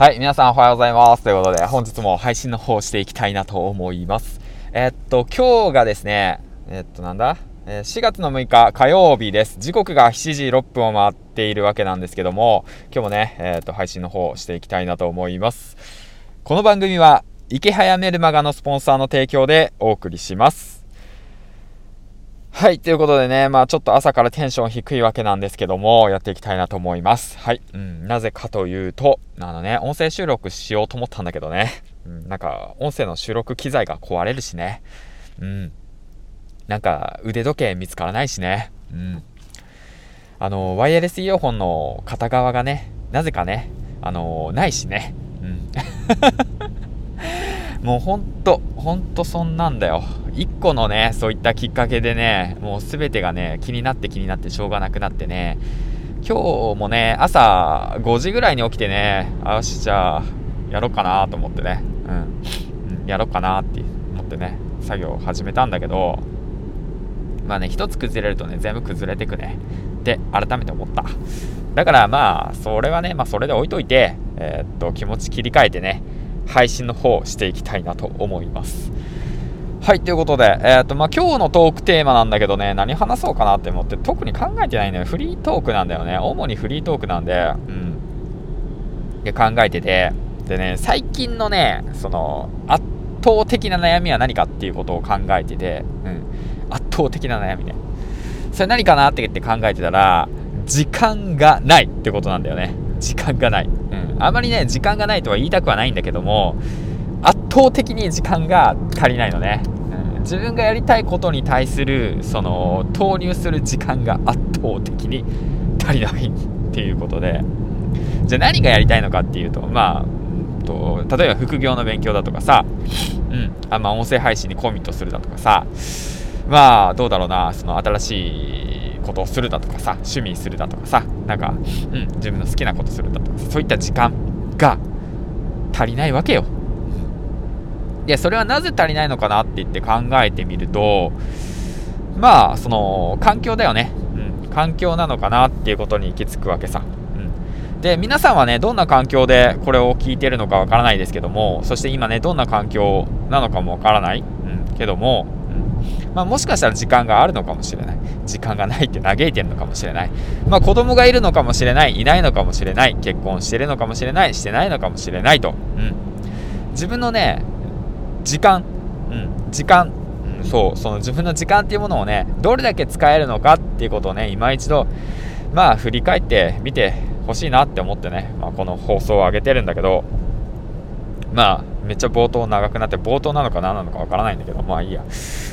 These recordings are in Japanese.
はい、皆さんおはようございます。ということで、本日も配信の方していきたいなと思います。えっと、今日がですね、えっと、なんだ？えー ?4 月の6日火曜日です。時刻が7時6分を回っているわけなんですけども、今日もね、えっと、配信の方していきたいなと思います。この番組は、池早メルマガのスポンサーの提供でお送りします。はい。ということでね、まあちょっと朝からテンション低いわけなんですけども、やっていきたいなと思います。はい。うん。なぜかというと、あのね、音声収録しようと思ったんだけどね。うん。なんか、音声の収録機材が壊れるしね。うん。なんか、腕時計見つからないしね。うん。あの、ワイヤレスイヤホンの片側がね、なぜかね、あの、ないしね。うん。もうほんと、ほんとそんなんだよ。一個のね、そういったきっかけでね、もうすべてがね、気になって気になってしょうがなくなってね、今日もね、朝5時ぐらいに起きてね、よし、じゃあ、やろうかなと思ってね、うん、やろうかなって思ってね、作業を始めたんだけど、まあね、一つ崩れるとね、全部崩れてくね。って改めて思った。だからまあ、それはね、まあそれで置いといて、えーっと、気持ち切り替えてね、配信の方をしていきたいなと思います。はい、ということで、えーっと、まあ今日のトークテーマなんだけどね、何話そうかなって思って、特に考えてないのよ。フリートークなんだよね。主にフリートークなんで、うん。で、考えてて、でね、最近のね、その、圧倒的な悩みは何かっていうことを考えてて、うん。圧倒的な悩みね。それ何かなって言って考えてたら、時間がないってことなんだよね。時間がない。うん。あまりね、時間がないとは言いたくはないんだけども、圧倒的に時間が足りないのね。うん、自分がやりたいことに対する、その、投入する時間が圧倒的に足りないっていうことで、じゃあ何がやりたいのかっていうと、まあ、と例えば副業の勉強だとかさ、うん、あまあ、音声配信にコミットするだとかさ、まあ、どうだろうな、その新しいことをするだとかさ、趣味するだとかさ、なんか、うん、自分の好きなことするだとか、そういった時間が足りないわけよ。で、それはなぜ足りないのかなって言って考えてみると、まあ、その、環境だよね。うん、環境なのかなっていうことに行き着くわけさ。うん。で、皆さんはね、どんな環境でこれを聞いてるのかわからないですけども、そして今ね、どんな環境なのかもわからない。うん、けども、まあ、もしかしたら時間があるのかもしれない。時間がないって嘆いてるのかもしれない。まあ、子供がいるのかもしれない。いないのかもしれない。結婚してるのかもしれない。してないのかもしれないと。うん。自分のね、時間、うん、時間、うん、そう、その自分の時間っていうものをね、どれだけ使えるのかっていうことをね、今一度、まあ、振り返ってみてほしいなって思ってね、まあ、この放送を上げてるんだけど、まあ、めっちゃ冒頭長くなって、冒頭なのか何なのかわからないんだけど、まあいいや。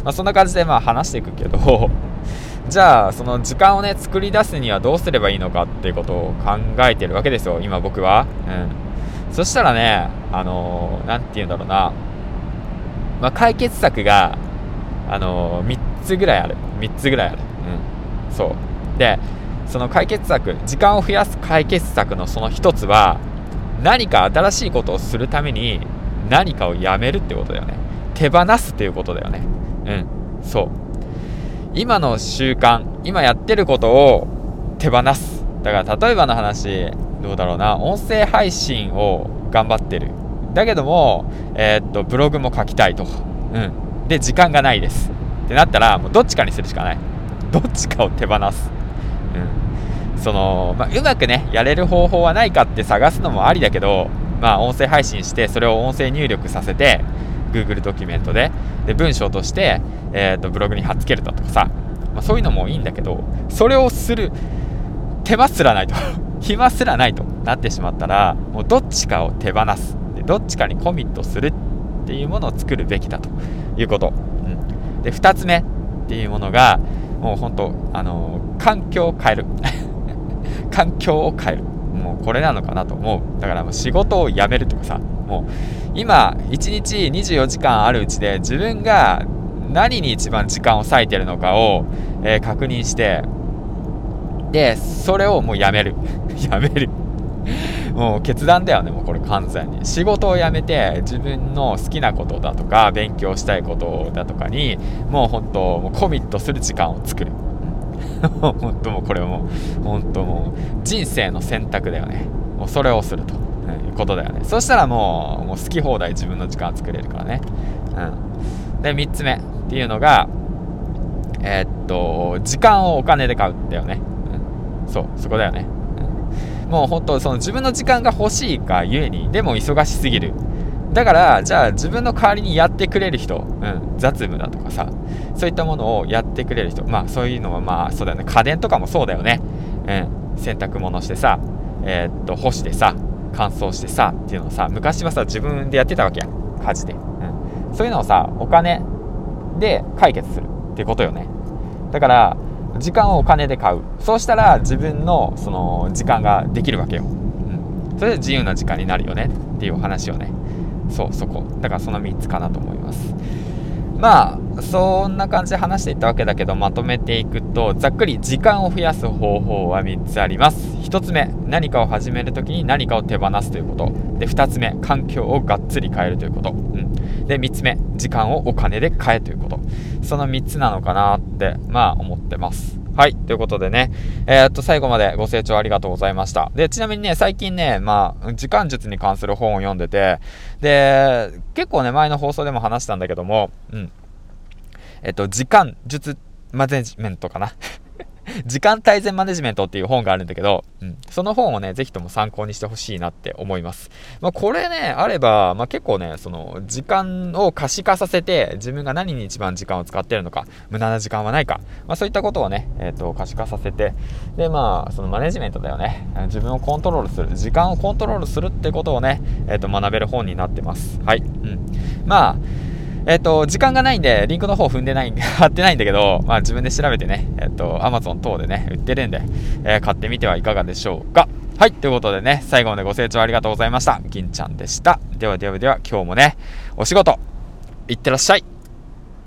まあ、そんな感じでまあ話していくけど、じゃあ、その時間をね、作り出すにはどうすればいいのかっていうことを考えてるわけですよ、今僕は。うん。そしたらね、あのー、なんて言うんだろうな、まあ、解決策が、あのー、3つぐらいある。3つぐらいある。うん。そう。で、その解決策、時間を増やす解決策のその1つは、何か新しいことをするために何かをやめるってことだよね。手放すっていうことだよね。うん。そう。今の習慣、今やってることを手放す。だから例えばの話、どうだろうな、音声配信を頑張ってる。だけども、えーっと、ブログも書きたいと。うん。で、時間がないです。ってなったら、もうどっちかにするしかない。どっちかを手放す。うん。その、まあ、うまくね、やれる方法はないかって探すのもありだけど、まあ、音声配信して、それを音声入力させて、Google ドキュメントで、で、文章として、えーっと、ブログに貼っつけるだとかさ、まあ、そういうのもいいんだけど、それをする手間すらないと、暇すらないとなってしまったら、もうどっちかを手放す。どっちかにコミットするっていうものを作るべきだということ。うん。で、二つ目っていうものが、もう本当あのー環境を変える。環境を変える。もうこれなのかなと思う。だからもう仕事を辞めるとかさ、もう今1日24時間あるうちで自分が何に一番時間を割いてるのかを、えー確認して、で、それをもうやめる。やめる。もう決断だよね、もうこれ完全に。仕事を辞めて、自分の好きなことだとか、勉強したいことだとかに、もう本当、もうコミットする時間を作る。本当もうこれも、本当もう、人生の選択だよね。もうそれをすると。う、ことだよねそしたらもうもう好き放題自分の時間作れるからね、うん、で3つ目っていうのがえー、っと時間をお金で買うんだよね、うん、そうそこだよね、もう本当その自分の時間が欲しいかゆえにでも忙しすぎる。だからじゃあ自分の代わりにやってくれる人、うん、雑務だとかさそういったものをやってくれる人まあそういうのはまあそうだよね。家電とかもそうだよね、うん、洗濯物してさえー、っと干してさ乾燥してさっていうのをさ昔はさ自分でやってたわけや家事で、うん、そういうのをさお金で解決するってことよね。だから時間をお金で買う。そうしたら自分のその時間ができるわけよ、うん、それで自由な時間になるよね。っていう話をね。そうそこ。だからその3つかなと思います。まあそんな感じで話していったわけだけどまとめていくとざっくり時間を増やす方法は3つあります。1つ目何かを始める時に何かを手放すということ。で2つ目環境をがっつり変えるということ、うん、で3つ目時間をお金で買えということその3つなのかなってまあ思ってますはい。ということでね、えー、っと、最後までご清聴ありがとうございました。で、ちなみにね、最近ね、まあ、時間術に関する本を読んでて、で、結構ね、前の放送でも話したんだけども、うん。えっと、時間術マネジメントかな時間大全マネジメントっていう本があるんだけど、うん、その本をね、ぜひとも参考にしてほしいなって思います。まあ、これね、あれば、まあ、結構ね、その、時間を可視化させて、自分が何に一番時間を使ってるのか、無駄な時間はないか、まあ、そういったことをね、えっ、ー、と、可視化させて、で、まあ、そのマネジメントだよね。自分をコントロールする、時間をコントロールするってことをね、えっ、ー、と、学べる本になってます。はい。うん。まあ、えっ、ー、と、時間がないんで、リンクの方踏んでない、貼ってないんだけど、まあ自分で調べてね、えっ、ー、と、Amazon 等でね、売ってるんで、えー、買ってみてはいかがでしょうか。はい、ということでね、最後までご清聴ありがとうございました。銀ちゃんでした。ではではでは、今日もね、お仕事、いってらっしゃい。